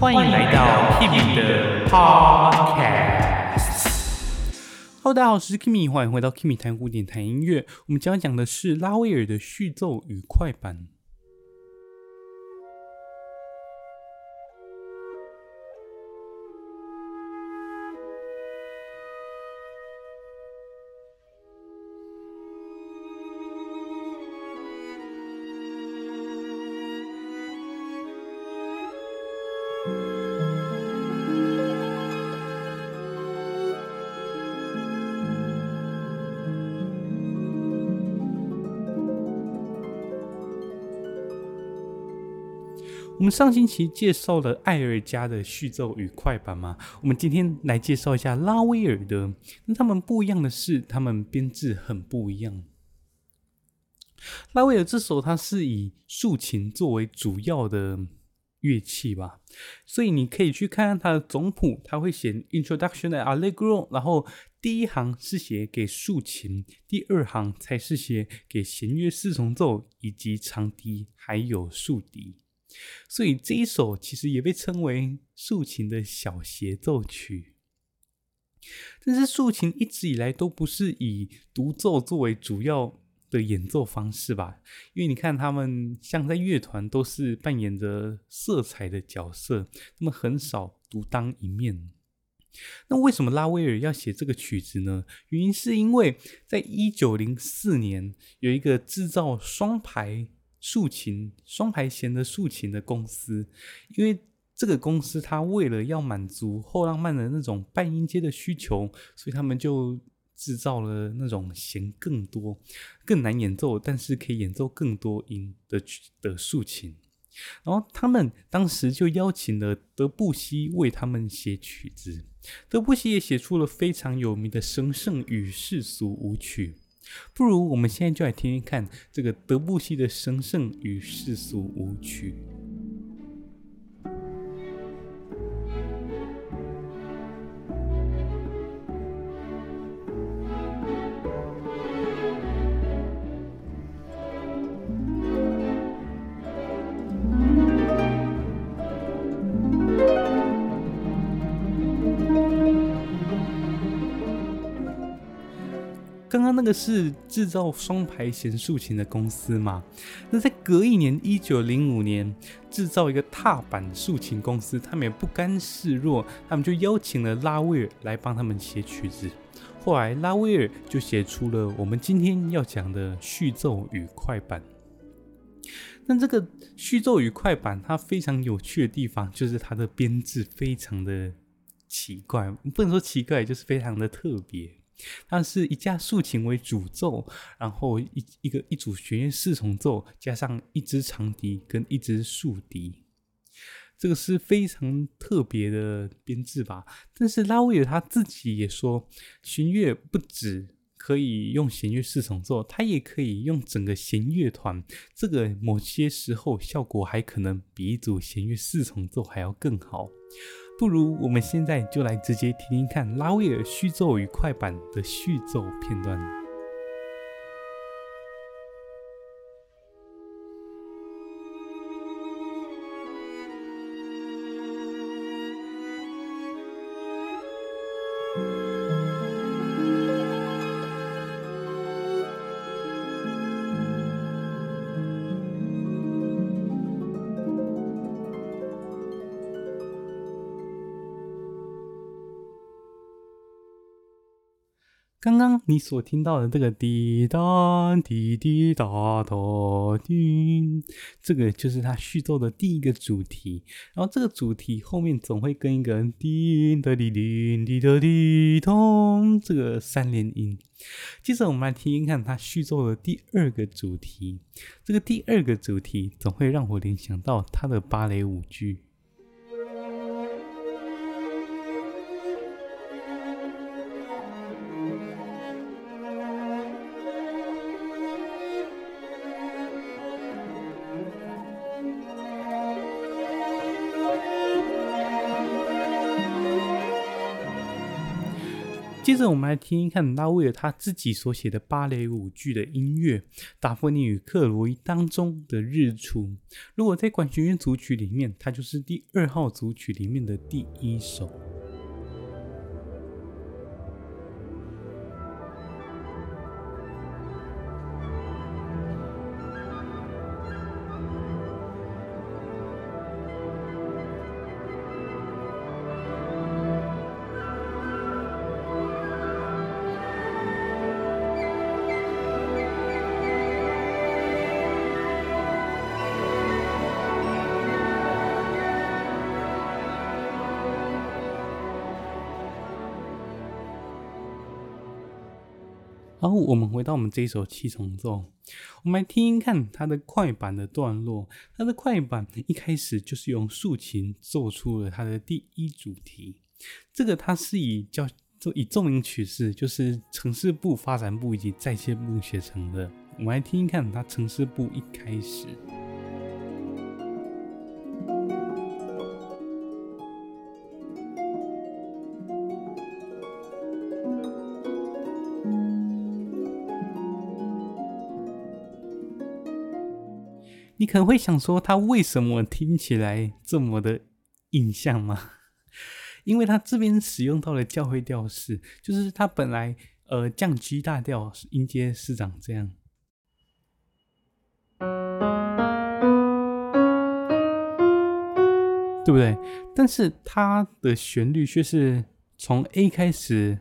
欢迎来到 Kimi 的 Podcast。Hello，大家好，我是 Kimi，欢迎回到 Kimi 谈古典谈音乐。我们将要讲的是拉威尔的序奏与快板。我们上星期介绍了艾尔加的序奏与快板嘛，我们今天来介绍一下拉威尔的。那他们不一样的是，他们编制很不一样。拉威尔这首它是以竖琴作为主要的乐器吧，所以你可以去看看它的总谱，它会写 Introduction and Allegro，然后第一行是写给竖琴，第二行才是写给弦乐四重奏以及长笛还有竖笛。所以这一首其实也被称为竖琴的小协奏曲，但是竖琴一直以来都不是以独奏作为主要的演奏方式吧？因为你看他们像在乐团都是扮演着色彩的角色，他们很少独当一面。那为什么拉威尔要写这个曲子呢？原因是因为在一九零四年有一个制造双排。竖琴双排弦的竖琴的公司，因为这个公司它为了要满足后浪漫的那种半音阶的需求，所以他们就制造了那种弦更多、更难演奏，但是可以演奏更多音的的竖琴。然后他们当时就邀请了德布西为他们写曲子，德布西也写出了非常有名的《神圣与世俗舞曲》。不如我们现在就来听听看这个德布西的《神圣与世俗舞曲》。刚刚那个是制造双排弦竖琴的公司嘛？那在隔一年，一九零五年，制造一个踏板竖琴公司，他们也不甘示弱，他们就邀请了拉威尔来帮他们写曲子。后来，拉威尔就写出了我们今天要讲的序奏与快板。那这个序奏与快板，它非常有趣的地方，就是它的编制非常的奇怪，不能说奇怪，就是非常的特别。它是一架竖琴为主奏，然后一一个一组弦乐四重奏，加上一支长笛跟一支竖笛，这个是非常特别的编制吧。但是拉威尔他自己也说，弦乐不止可以用弦乐四重奏，它也可以用整个弦乐团。这个某些时候效果还可能比一组弦乐四重奏还要更好。不如我们现在就来直接听听看拉威尔续奏与快板的续奏片段。刚刚你所听到的这个滴答滴滴答答滴，这个就是它序奏的第一个主题。然后这个主题后面总会跟一个滴答滴滴滴答滴咚，这个三连音。接着我们来听听看它序奏的第二个主题。这个第二个主题总会让我联想到它的芭蕾舞剧。接着，我们来听一看拉威尔他自己所写的芭蕾舞剧的音乐《达芙妮与克洛伊》当中的日出。如果在管弦乐组曲里面，它就是第二号组曲里面的第一首。然后我们回到我们这一首七重奏，我们来听听看它的快板的段落。它的快板一开始就是用竖琴奏出了它的第一主题。这个它是以叫做以奏鸣曲式，就是城市部、发展部以及在线部写成的。我们来听听看它城市部一开始。你可能会想说，它为什么听起来这么的印象吗？因为它这边使用到了教会调式，就是它本来呃降 G 大调音阶是长这样，对不对？但是它的旋律却是从 A 开始，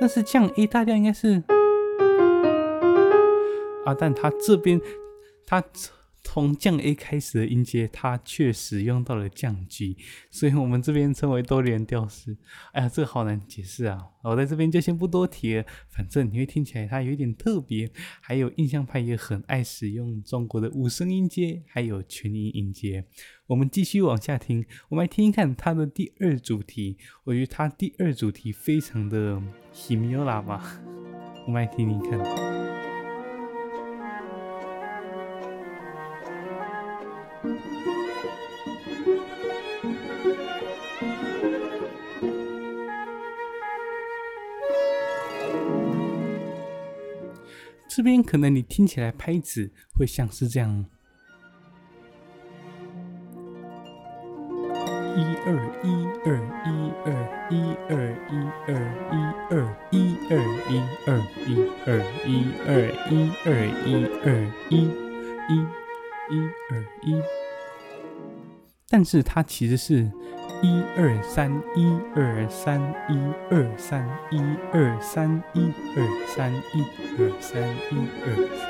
但是降 A 大调应该是。啊，但他这边，他从降 A 开始的音阶，他确实用到了降 G，所以我们这边称为多连调式。哎呀，这个好难解释啊！我在这边就先不多提了，反正你会听起来它有点特别。还有印象派也很爱使用中国的五声音阶，还有全音音阶。我们继续往下听，我们来听一看它的第二主题。我觉得它第二主题非常的奇妙啦吧，我们来听听看。这边可能你听起来拍子会像是这样，一二一二一二一二一二一二一二一二一二一二一二一二一一一二一，但是它其实是。一二三，一二三，一二三，一二三，一二三，一二三，一二三。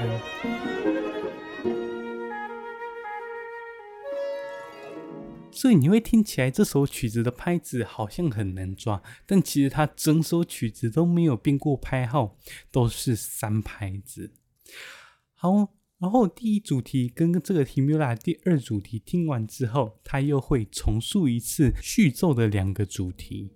所以你会听起来这首曲子的拍子好像很难抓，但其实它整首曲子都没有变过拍号，都是三拍子。好。然后第一主题跟这个提米拉第二主题听完之后，他又会重述一次续奏的两个主题。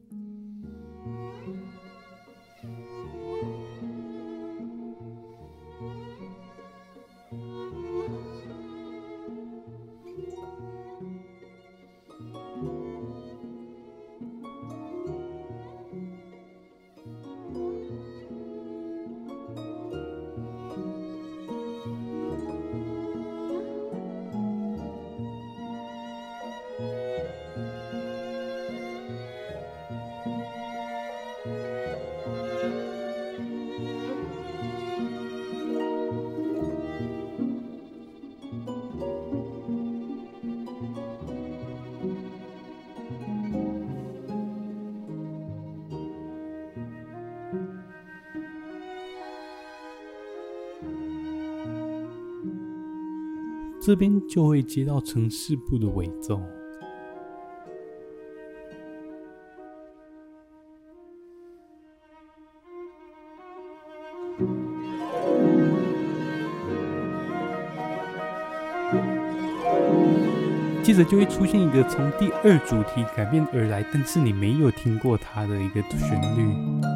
这边就会接到城市部的尾奏，接着就会出现一个从第二主题改变而来，但是你没有听过它的一个旋律。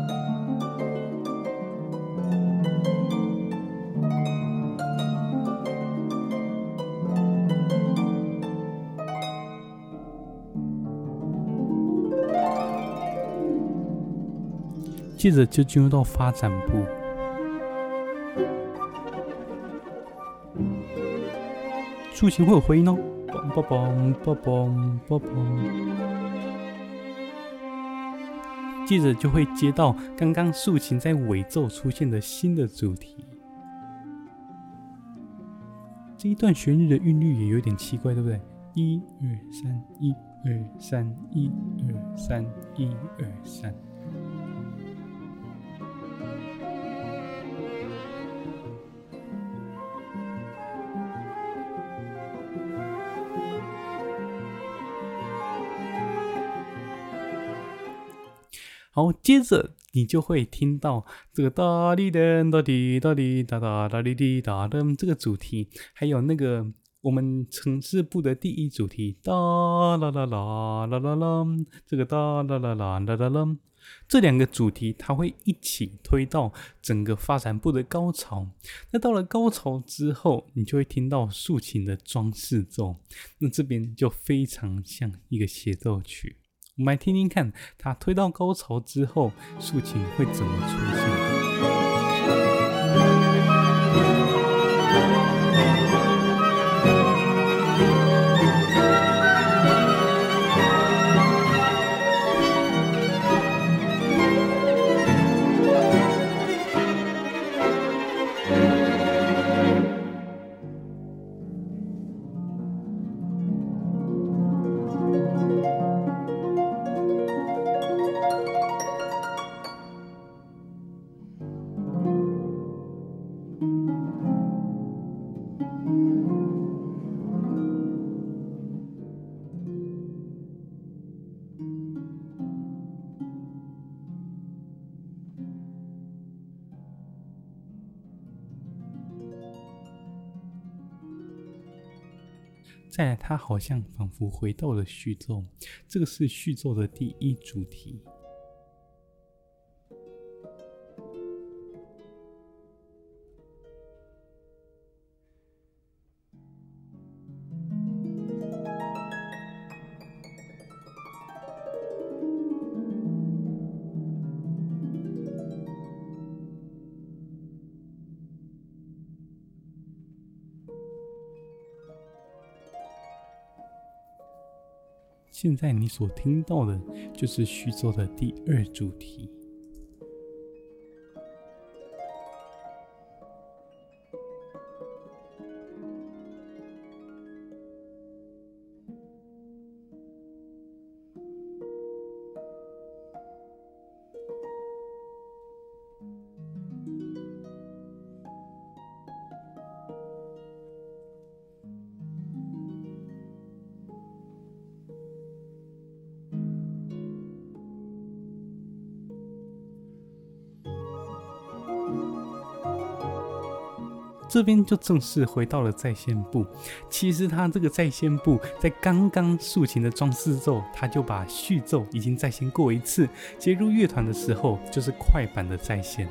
接着就进入到发展部，竖琴会有回音哦，嘣嘣嘣嘣嘣嘣嘣。接着就会接到刚刚竖琴在尾奏出现的新的主题。这一段旋律的韵律也有点奇怪，对不对？一二三，一二三，一二三，一二三。然后，接着你就会听到这个哒哩噔哒滴哒滴哒哒哒哩滴哒噔这个主题，还有那个我们城市部的第一主题哒啦啦啦啦啦啦，这个哒啦啦啦啦啦啦，这两个主题它会一起推到整个发展部的高潮。那到了高潮之后，你就会听到竖琴的装饰奏，那这边就非常像一个协奏曲。我们来听听看，他推到高潮之后，竖琴会怎么出现？再来，它好像仿佛回到了序奏，这个是序奏的第一主题。现在你所听到的，就是序奏的第二主题。这边就正式回到了再现部。其实他这个再现部在刚刚竖琴的装饰奏，他就把序奏已经再现过一次。接入乐团的时候，就是快板的再现。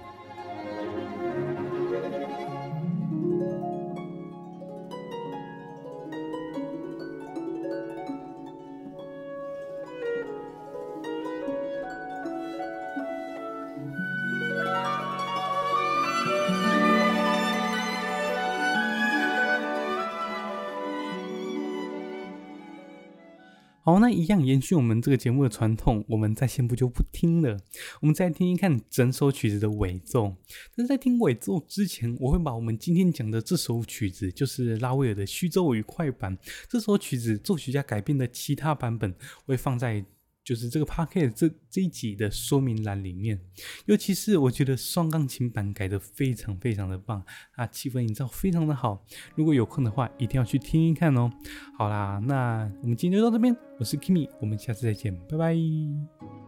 好，那一样延续我们这个节目的传统，我们在先不就不听了，我们再听听看整首曲子的尾奏。但是在听尾奏之前，我会把我们今天讲的这首曲子，就是拉威尔的序奏与快板这首曲子作曲家改编的其他版本，会放在。就是这个 Podcast 这这一集的说明栏里面，尤其是我觉得双钢琴版改得非常非常的棒啊，气氛营造非常的好。如果有空的话，一定要去听听看哦。好啦，那我们今天就到这边，我是 Kimi，我们下次再见，拜拜。